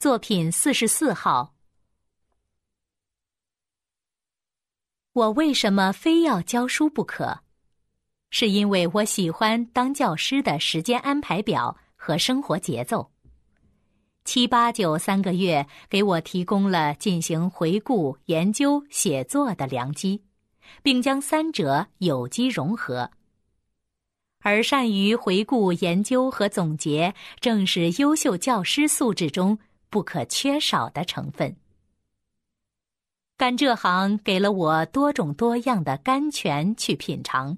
作品四十四号。我为什么非要教书不可？是因为我喜欢当教师的时间安排表和生活节奏。七八九三个月给我提供了进行回顾、研究、写作的良机，并将三者有机融合。而善于回顾、研究和总结，正是优秀教师素质中不可缺少的成分。干这行给了我多种多样的甘泉去品尝，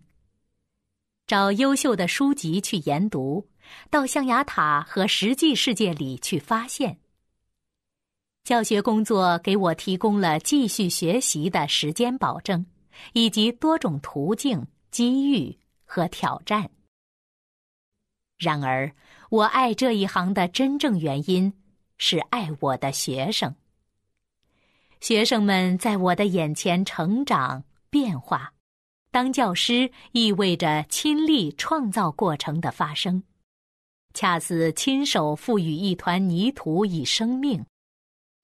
找优秀的书籍去研读，到象牙塔和实际世界里去发现。教学工作给我提供了继续学习的时间保证，以及多种途径、机遇。和挑战。然而，我爱这一行的真正原因是爱我的学生。学生们在我的眼前成长变化，当教师意味着亲历创造过程的发生，恰似亲手赋予一团泥土以生命。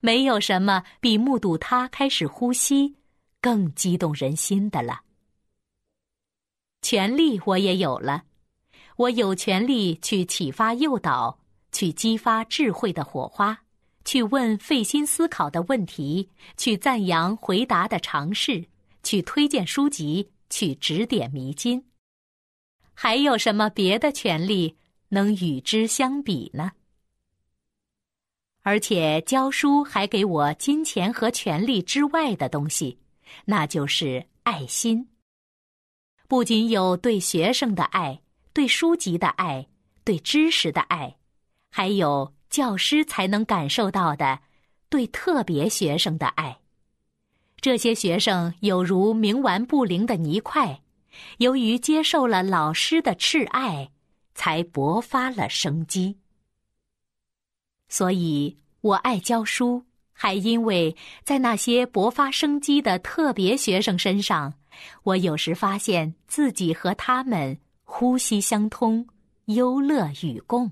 没有什么比目睹它开始呼吸更激动人心的了。权利我也有了，我有权利去启发诱导，去激发智慧的火花，去问费心思考的问题，去赞扬回答的尝试，去推荐书籍，去指点迷津。还有什么别的权利能与之相比呢？而且教书还给我金钱和权力之外的东西，那就是爱心。不仅有对学生的爱，对书籍的爱，对知识的爱，还有教师才能感受到的对特别学生的爱。这些学生有如冥顽不灵的泥块，由于接受了老师的挚爱，才勃发了生机。所以我爱教书，还因为在那些勃发生机的特别学生身上。我有时发现自己和他们呼吸相通，忧乐与共。